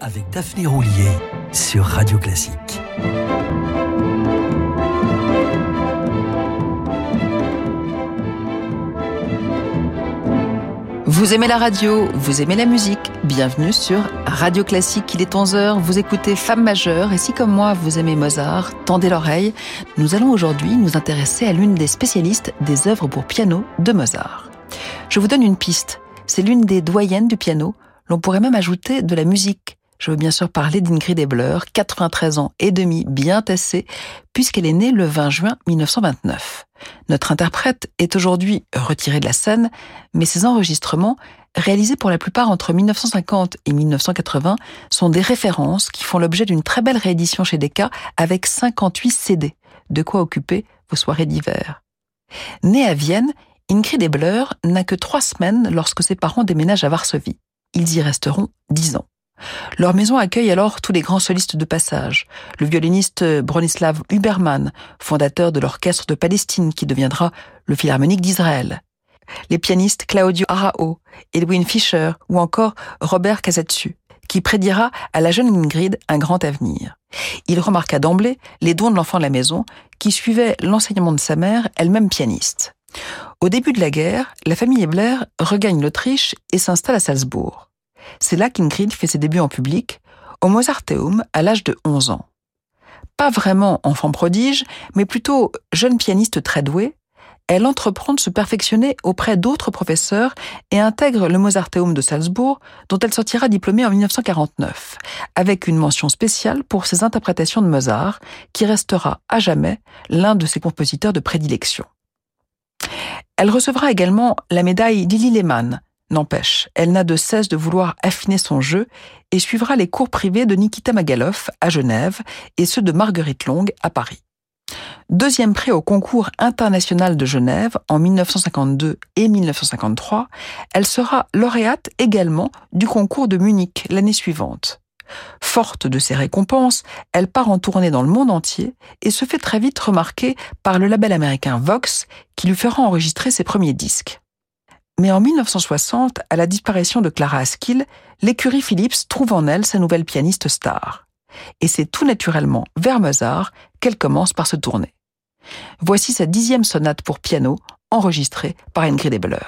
Avec Daphné Roulier sur Radio Classique. Vous aimez la radio, vous aimez la musique, bienvenue sur Radio Classique, il est 11h, vous écoutez Femme majeure et si comme moi vous aimez Mozart, tendez l'oreille, nous allons aujourd'hui nous intéresser à l'une des spécialistes des œuvres pour piano de Mozart. Je vous donne une piste, c'est l'une des doyennes du piano, l'on pourrait même ajouter de la musique. Je veux bien sûr parler d'Ingrid Ebler, 93 ans et demi bien tassée, puisqu'elle est née le 20 juin 1929. Notre interprète est aujourd'hui retirée de la scène, mais ses enregistrements, réalisés pour la plupart entre 1950 et 1980, sont des références qui font l'objet d'une très belle réédition chez Decca avec 58 CD, de quoi occuper vos soirées d'hiver. Née à Vienne, Ingrid Ebler n'a que trois semaines lorsque ses parents déménagent à Varsovie. Ils y resteront dix ans. Leur maison accueille alors tous les grands solistes de passage. Le violoniste Bronislav Huberman, fondateur de l'orchestre de Palestine qui deviendra le Philharmonique d'Israël. Les pianistes Claudio Arao, Edwin Fischer ou encore Robert Casatsu, qui prédira à la jeune Ingrid un grand avenir. Il remarqua d'emblée les dons de l'enfant de la maison, qui suivait l'enseignement de sa mère, elle-même pianiste. Au début de la guerre, la famille Ebler regagne l'Autriche et s'installe à Salzbourg. C'est là qu'Ingrid fait ses débuts en public, au Mozarteum, à l'âge de 11 ans. Pas vraiment enfant prodige, mais plutôt jeune pianiste très douée, elle entreprend de se perfectionner auprès d'autres professeurs et intègre le Mozarteum de Salzbourg, dont elle sortira diplômée en 1949, avec une mention spéciale pour ses interprétations de Mozart, qui restera à jamais l'un de ses compositeurs de prédilection. Elle recevra également la médaille Lily Lehmann. N'empêche, elle n'a de cesse de vouloir affiner son jeu et suivra les cours privés de Nikita Magaloff à Genève et ceux de Marguerite Long à Paris. Deuxième prix au concours international de Genève en 1952 et 1953, elle sera lauréate également du concours de Munich l'année suivante. Forte de ces récompenses, elle part en tournée dans le monde entier et se fait très vite remarquer par le label américain Vox qui lui fera enregistrer ses premiers disques. Mais en 1960, à la disparition de Clara Askill, l'écurie Philips trouve en elle sa nouvelle pianiste star. Et c'est tout naturellement vers Mozart qu'elle commence par se tourner. Voici sa dixième sonate pour piano, enregistrée par Ingrid Ebler.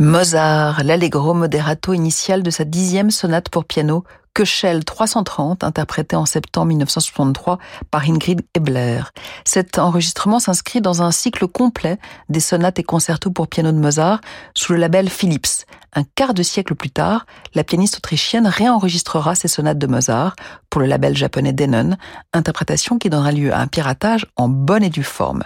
Mozart, l'allegro moderato initial de sa dixième sonate pour piano, Köchel 330, interprété en septembre 1963 par Ingrid Ebler. Cet enregistrement s'inscrit dans un cycle complet des sonates et concertos pour piano de Mozart sous le label Philips. Un quart de siècle plus tard, la pianiste autrichienne réenregistrera ces sonates de Mozart pour le label japonais Denon, interprétation qui donnera lieu à un piratage en bonne et due forme.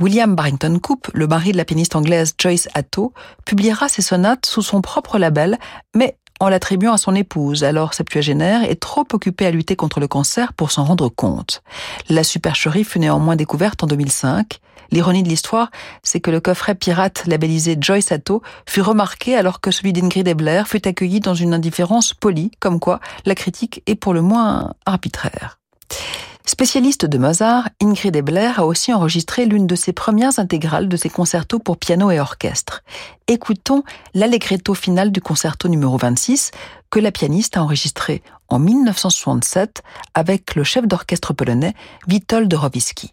William Barrington Coop, le mari de la pianiste anglaise Joyce Atto, publiera ces sonates sous son propre label, mais en l'attribuant à son épouse, alors septuagénaire, et trop occupée à lutter contre le cancer pour s'en rendre compte. La supercherie fut néanmoins découverte en 2005. L'ironie de l'histoire, c'est que le coffret pirate labellisé Joyce Sato fut remarqué alors que celui d'Ingrid Ebler fut accueilli dans une indifférence polie, comme quoi la critique est pour le moins arbitraire. Spécialiste de Mozart, Ingrid Ebler a aussi enregistré l'une de ses premières intégrales de ses concertos pour piano et orchestre. Écoutons l'allegretto final du concerto numéro 26 que la pianiste a enregistré en 1967 avec le chef d'orchestre polonais Witold Dorowicki.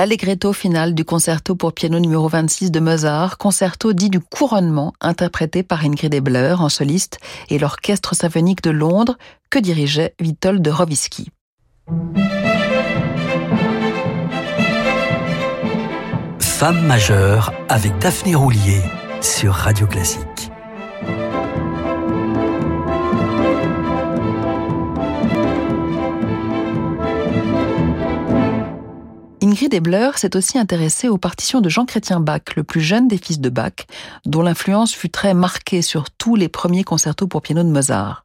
L'allegretto final du concerto pour piano numéro 26 de Mozart, concerto dit du couronnement, interprété par Ingrid Ebler en soliste et l'Orchestre symphonique de Londres que dirigeait Witold Rowiski. Femme majeure avec Daphné Roulier sur Radio Classique. Ingrid Ebler s'est aussi intéressée aux partitions de Jean-Chrétien Bach, le plus jeune des fils de Bach, dont l'influence fut très marquée sur tous les premiers concertos pour piano de Mozart.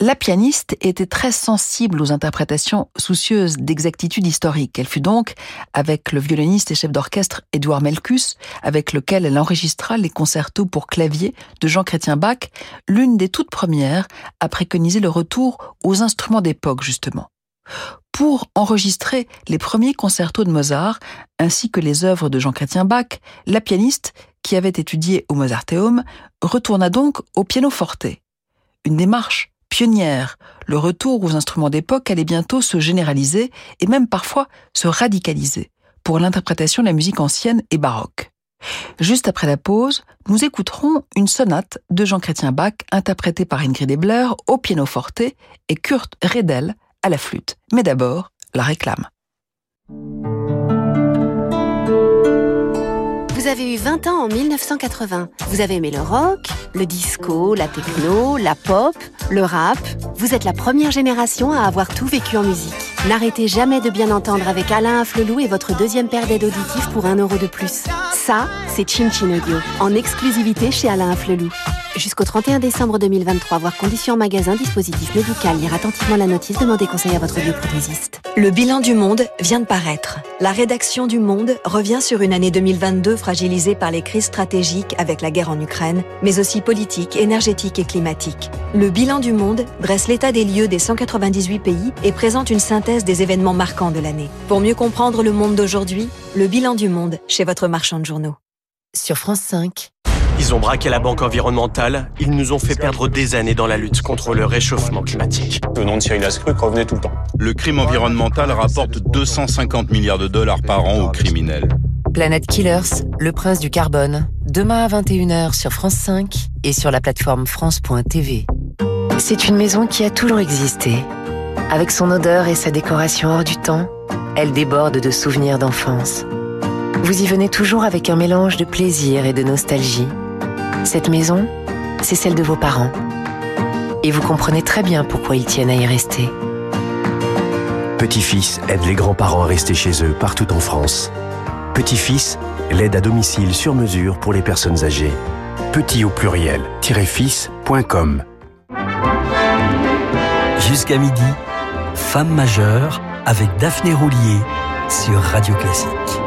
La pianiste était très sensible aux interprétations soucieuses d'exactitude historique. Elle fut donc, avec le violoniste et chef d'orchestre Édouard Melkus, avec lequel elle enregistra les concertos pour clavier de Jean-Chrétien Bach, l'une des toutes premières à préconiser le retour aux instruments d'époque, justement pour enregistrer les premiers concertos de Mozart ainsi que les œuvres de Jean-Chrétien Bach, la pianiste, qui avait étudié au Mozarteum, retourna donc au pianoforte. Une démarche pionnière. Le retour aux instruments d'époque allait bientôt se généraliser et même parfois se radicaliser pour l'interprétation de la musique ancienne et baroque. Juste après la pause, nous écouterons une sonate de Jean-Chrétien Bach interprétée par Ingrid Ebler au pianoforte et Kurt Redel la flûte. Mais d'abord, la réclame. Vous avez eu 20 ans en 1980. Vous avez aimé le rock, le disco, la techno, la pop, le rap. Vous êtes la première génération à avoir tout vécu en musique. N'arrêtez jamais de bien entendre avec Alain Afflelou et votre deuxième paire d'aides auditives pour un euro de plus. Ça, c'est Chin Chin Audio, en exclusivité chez Alain Afflelou. Jusqu'au 31 décembre 2023, voir conditions en magasin, dispositif médical, lire attentivement la notice, demandez conseil à votre bioprothésiste. Le bilan du monde vient de paraître. La rédaction du Monde revient sur une année 2022 fragilisée par les crises stratégiques avec la guerre en Ukraine, mais aussi politiques, énergétiques et climatiques. Le bilan du Monde dresse l'état des lieux des 198 pays et présente une synthèse des événements marquants de l'année. Pour mieux comprendre le monde d'aujourd'hui, le bilan du monde chez votre marchand de journaux. Sur France 5, ils ont braqué la banque environnementale, ils nous ont fait perdre des années dans la lutte contre le réchauffement climatique. Le nom de Cyril Ascruc revenait tout le temps. Le crime environnemental rapporte 250 milliards de dollars par an aux criminels. Planète Killers, le prince du carbone, demain à 21h sur France 5 et sur la plateforme France.tv. C'est une maison qui a toujours existé. Avec son odeur et sa décoration hors du temps, elle déborde de souvenirs d'enfance. Vous y venez toujours avec un mélange de plaisir et de nostalgie. Cette maison, c'est celle de vos parents. Et vous comprenez très bien pourquoi ils tiennent à y rester. Petit-fils aide les grands-parents à rester chez eux partout en France. Petit-fils, l'aide à domicile sur mesure pour les personnes âgées. Petit au pluriel, fils.com. Jusqu'à midi, Femme majeure avec Daphné Roulier sur Radio Classique.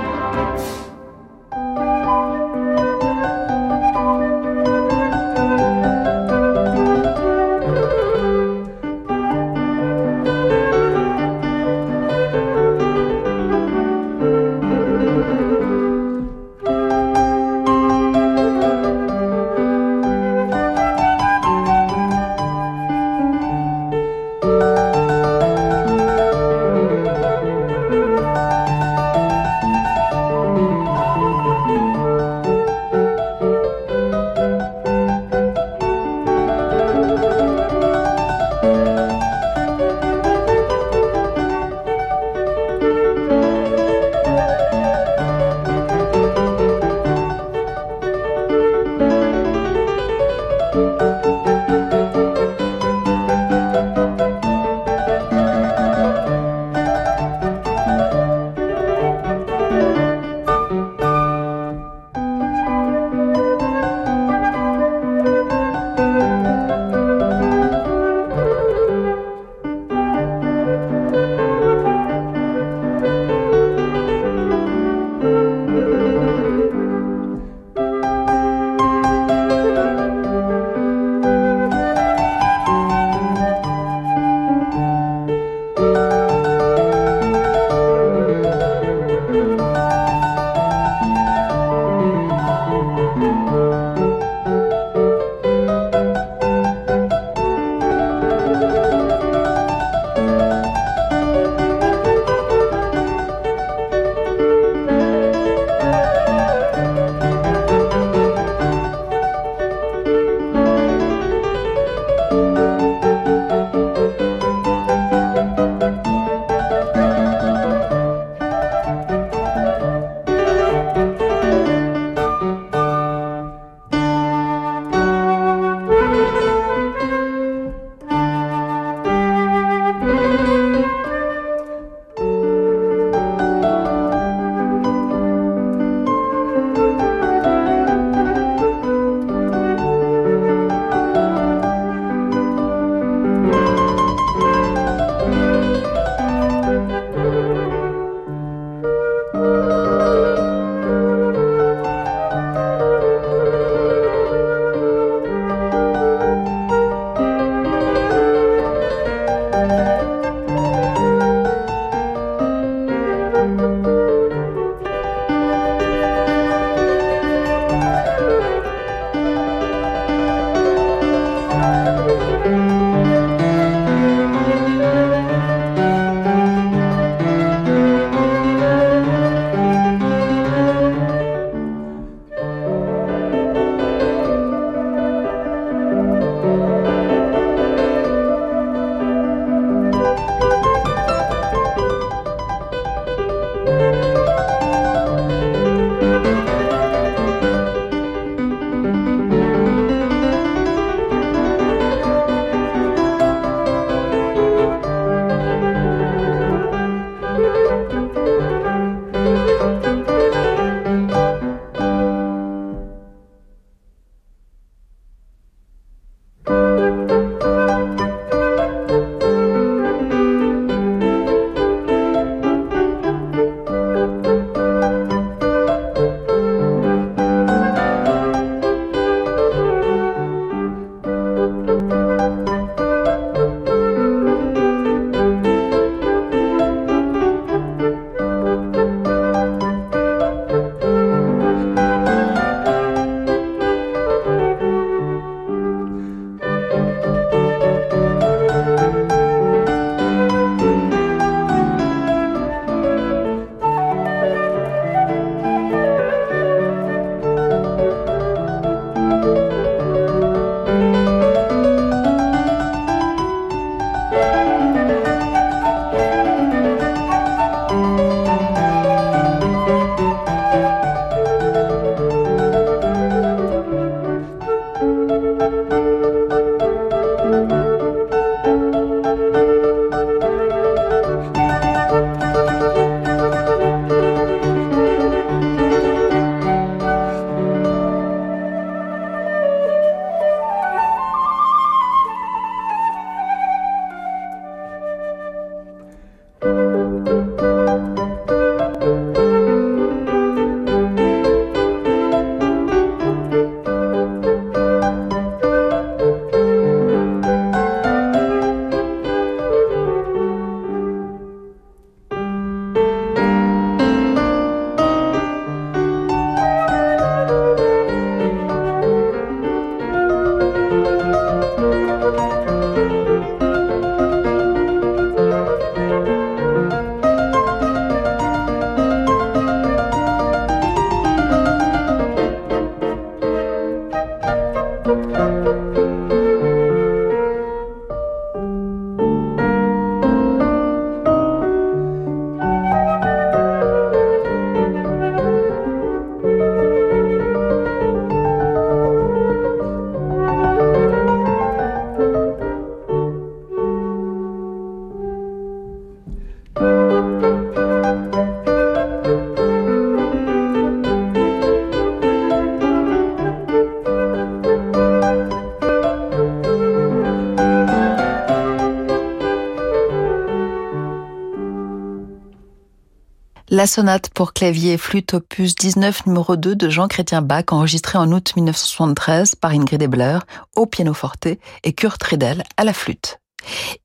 La sonate pour clavier et flûte opus 19 numéro 2 de Jean-Chrétien Bach enregistrée en août 1973 par Ingrid Ebler au pianoforte et Kurt Riedel à la flûte.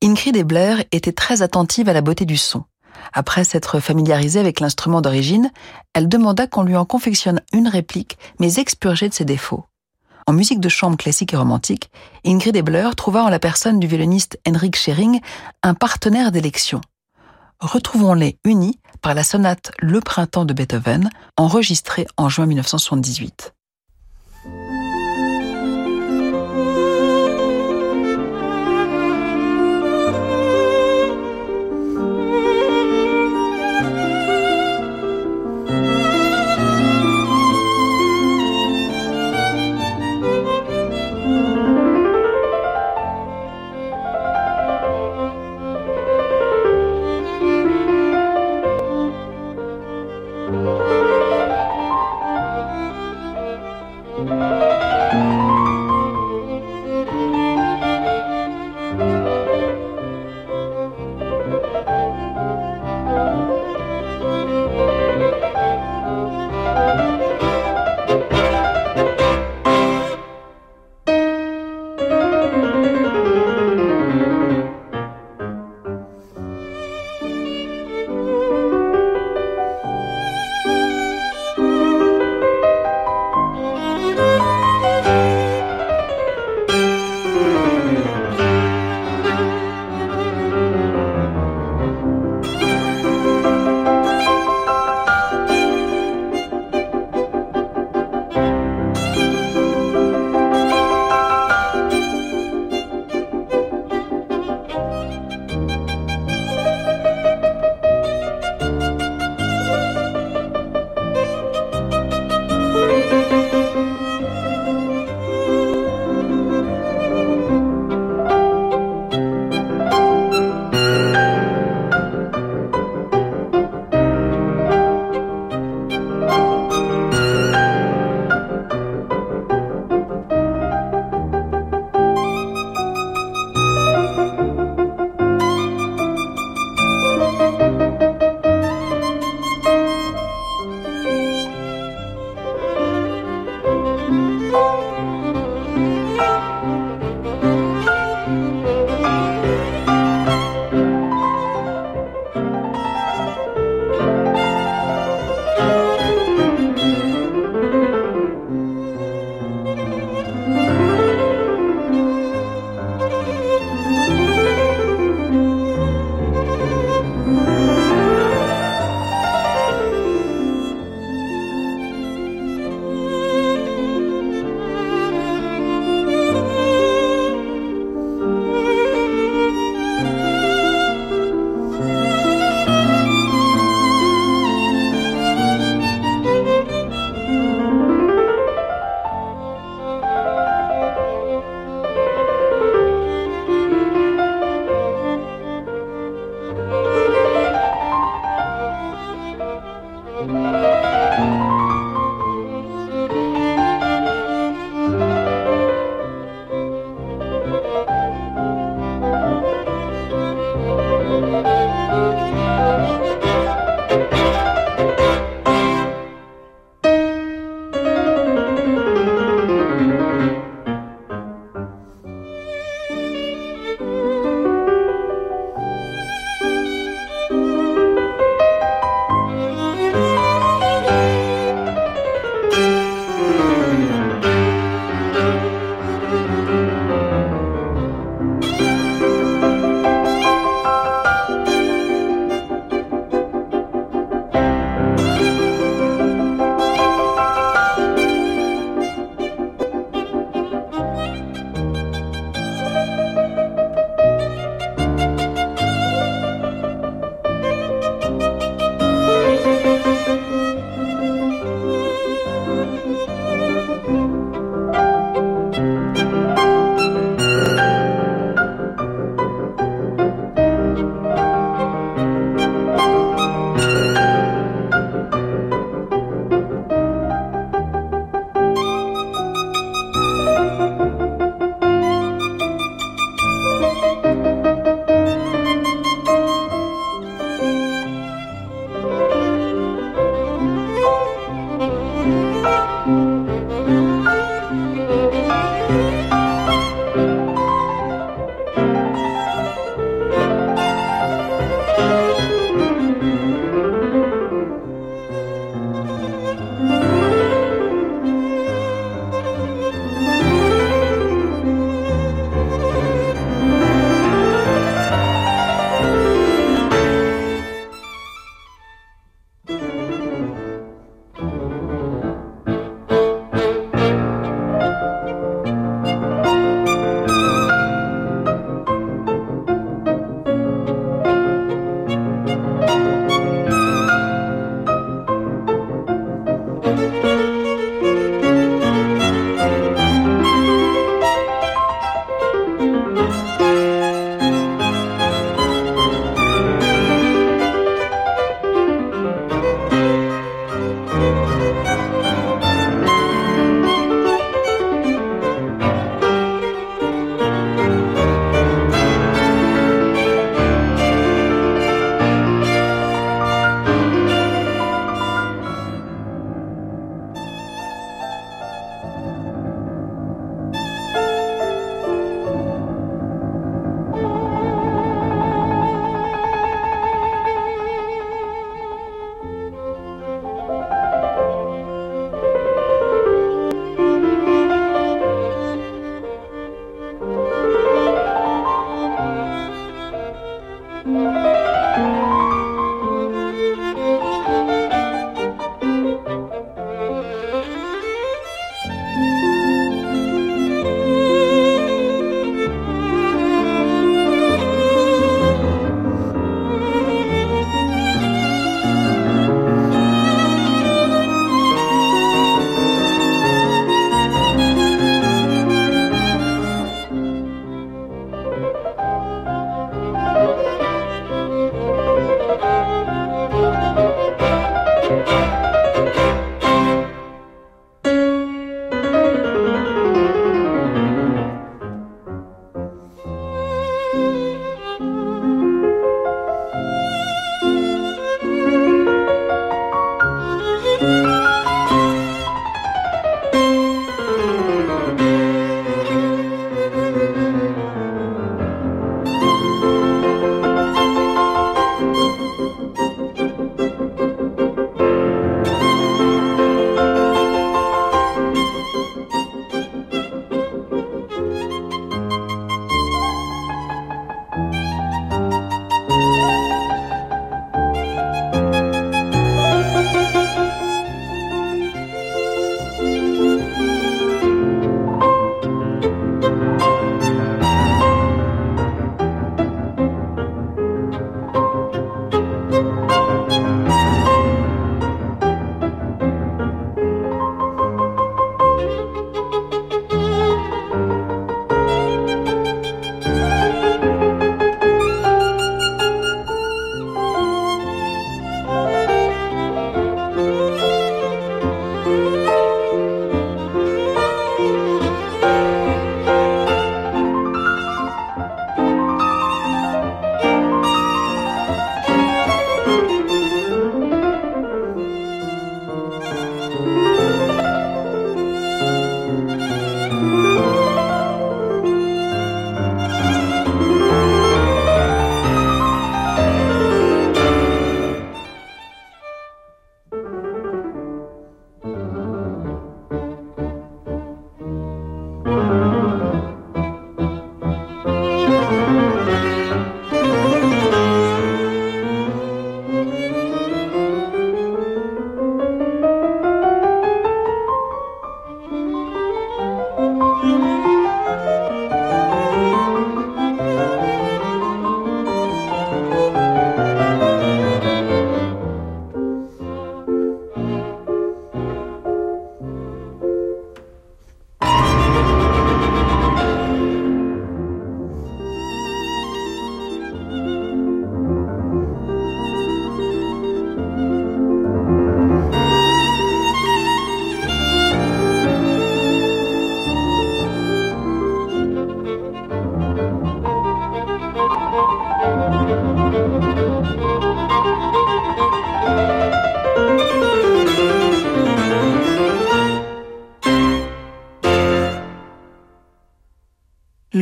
Ingrid Ebler était très attentive à la beauté du son. Après s'être familiarisée avec l'instrument d'origine, elle demanda qu'on lui en confectionne une réplique, mais expurgée de ses défauts. En musique de chambre classique et romantique, Ingrid Ebler trouva en la personne du violoniste Henrik Schering un partenaire d'élection. Retrouvons-les unis par la sonate Le printemps de Beethoven, enregistrée en juin 1978.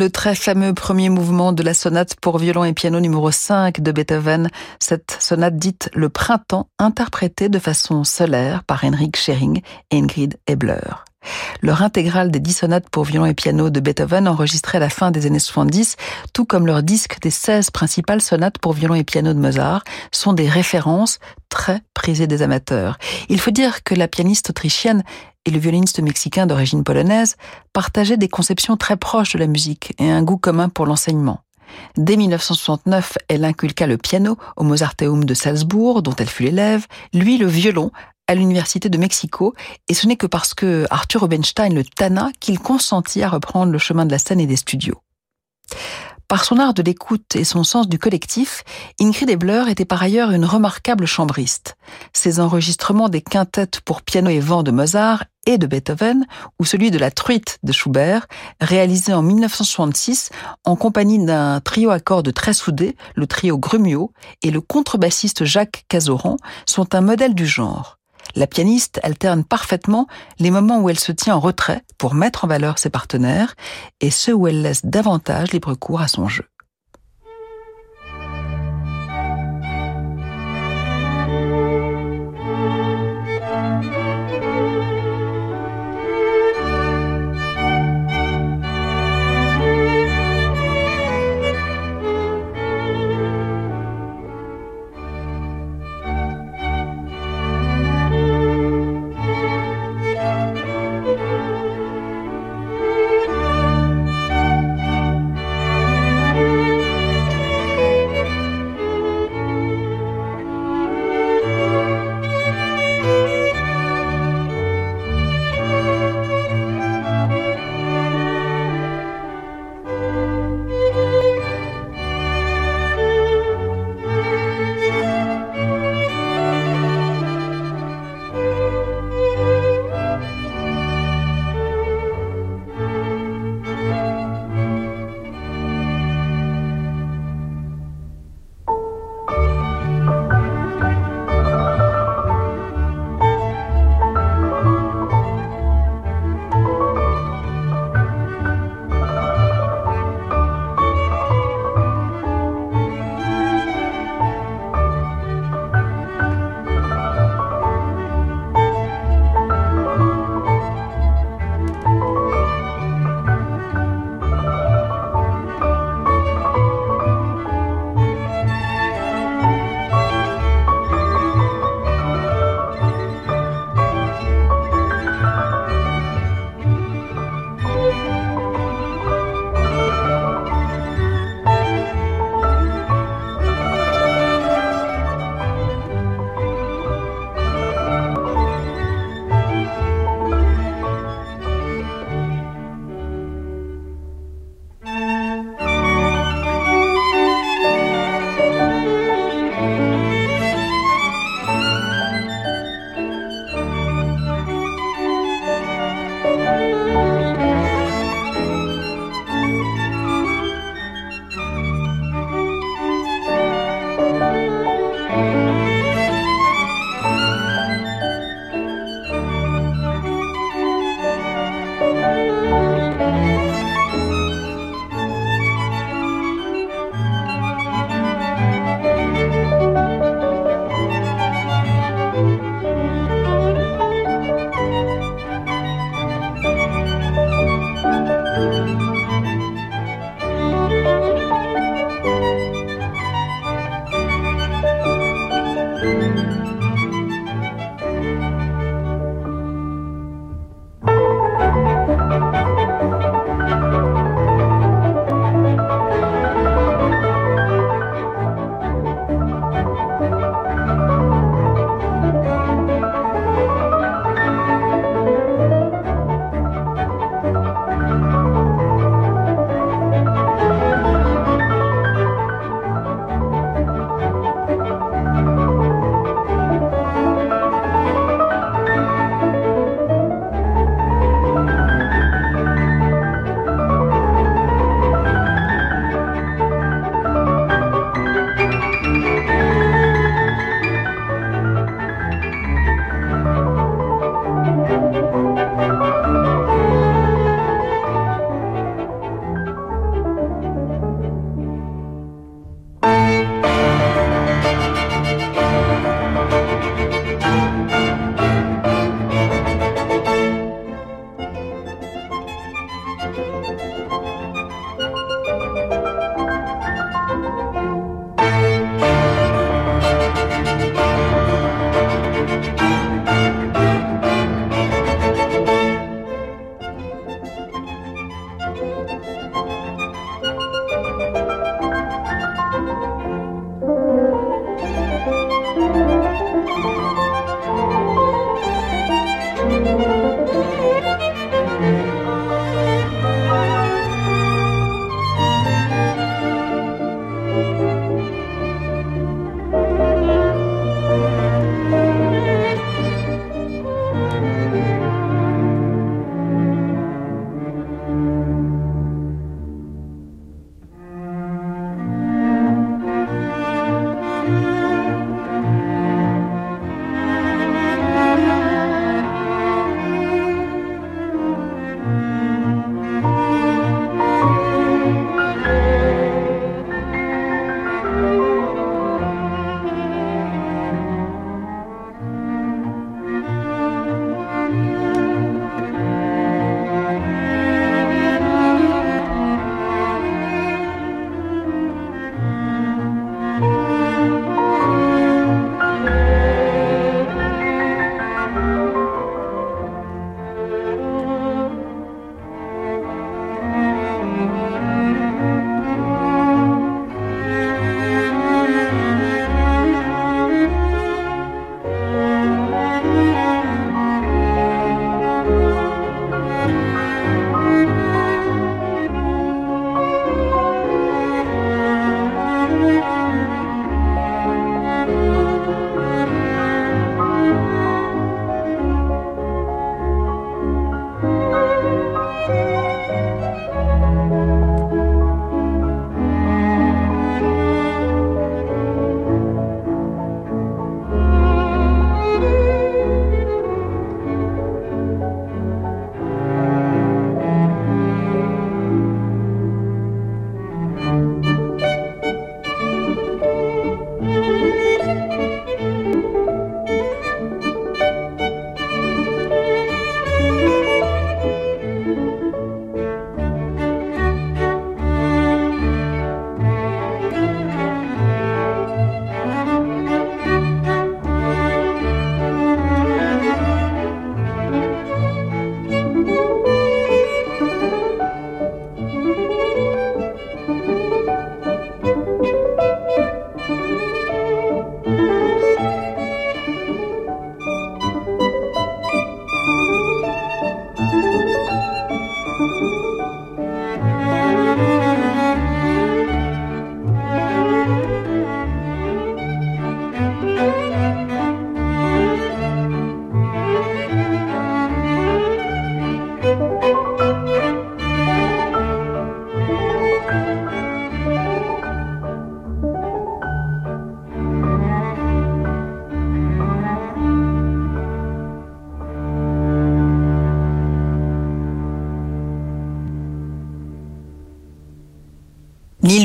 Le très fameux premier mouvement de la sonate pour violon et piano numéro 5 de Beethoven, cette sonate dite Le Printemps, interprétée de façon solaire par Henrik Schering et Ingrid Ebler. Leur intégrale des dix sonates pour violon et piano de Beethoven enregistrée à la fin des années 70, tout comme leur disque des 16 principales sonates pour violon et piano de Mozart, sont des références très prisées des amateurs. Il faut dire que la pianiste autrichienne et le violoniste mexicain d'origine polonaise partageaient des conceptions très proches de la musique et un goût commun pour l'enseignement. Dès 1969, elle inculqua le piano au Mozarteum de Salzbourg, dont elle fut l'élève, lui le violon à l'Université de Mexico, et ce n'est que parce que Arthur Rubinstein le tanna qu'il consentit à reprendre le chemin de la scène et des studios. Par son art de l'écoute et son sens du collectif, Ingrid Ebler était par ailleurs une remarquable chambriste. Ses enregistrements des quintettes pour piano et vent de Mozart et de Beethoven, ou celui de la truite de Schubert, réalisé en 1966 en compagnie d'un trio à cordes très soudé, le trio Grumio, et le contrebassiste Jacques Cazoran, sont un modèle du genre. La pianiste alterne parfaitement les moments où elle se tient en retrait pour mettre en valeur ses partenaires et ceux où elle laisse davantage libre cours à son jeu.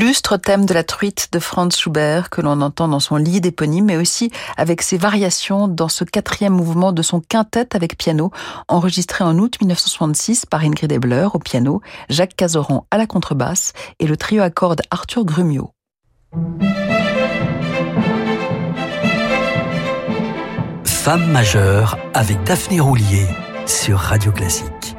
L'illustre thème de la truite de Franz Schubert que l'on entend dans son lit éponyme, mais aussi avec ses variations dans ce quatrième mouvement de son quintet avec piano, enregistré en août 1966 par Ingrid Ebler au piano, Jacques Cazoran à la contrebasse et le trio à cordes Arthur Grumio. Femme majeure avec Daphné Roulier sur Radio Classique.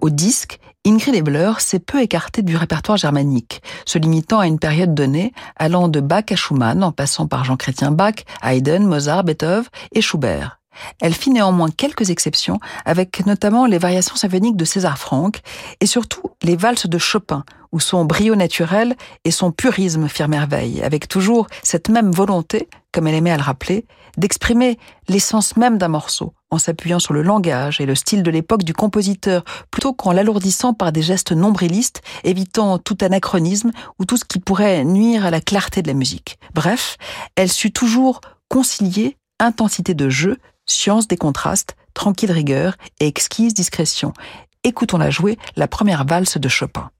Au disque, Ingrid Ebler s'est peu écartée du répertoire germanique, se limitant à une période donnée, allant de Bach à Schumann, en passant par Jean-Chrétien Bach, Haydn, Mozart, Beethoven et Schubert. Elle fit néanmoins quelques exceptions, avec notamment les variations symphoniques de César Franck et surtout les valses de Chopin, où son brio naturel et son purisme firent merveille, avec toujours cette même volonté, comme elle aimait à le rappeler, d'exprimer l'essence même d'un morceau, en s'appuyant sur le langage et le style de l'époque du compositeur, plutôt qu'en l'alourdissant par des gestes nombrilistes, évitant tout anachronisme ou tout ce qui pourrait nuire à la clarté de la musique. Bref, elle sut toujours concilier intensité de jeu, science des contrastes, tranquille rigueur et exquise discrétion. Écoutons-la jouer la première valse de Chopin.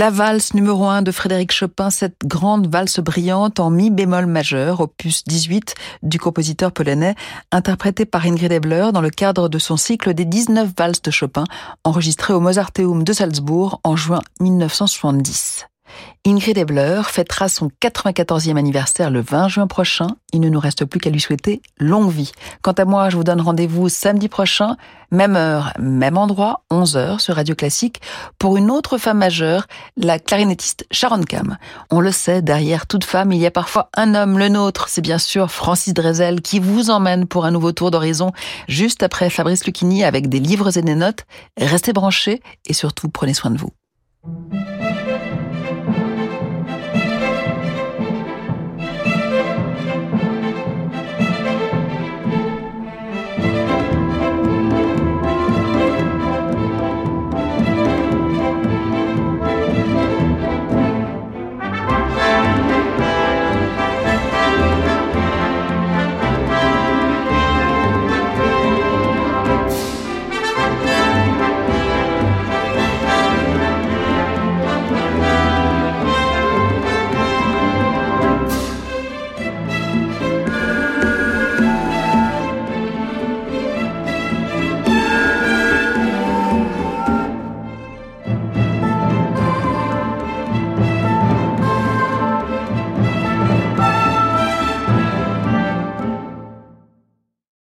La valse numéro 1 de Frédéric Chopin, cette grande valse brillante en mi bémol majeur, opus 18 du compositeur polonais, interprétée par Ingrid Ebler dans le cadre de son cycle des 19 valses de Chopin, enregistré au Mozarteum de Salzbourg en juin 1970. Ingrid Ebler fêtera son 94e anniversaire le 20 juin prochain. Il ne nous reste plus qu'à lui souhaiter longue vie. Quant à moi, je vous donne rendez-vous samedi prochain, même heure, même endroit, 11h sur Radio Classique, pour une autre femme majeure, la clarinettiste Sharon Kam. On le sait, derrière toute femme, il y a parfois un homme, le nôtre. C'est bien sûr Francis Drezel qui vous emmène pour un nouveau tour d'horizon juste après Fabrice Lucchini avec des livres et des notes. Restez branchés et surtout prenez soin de vous.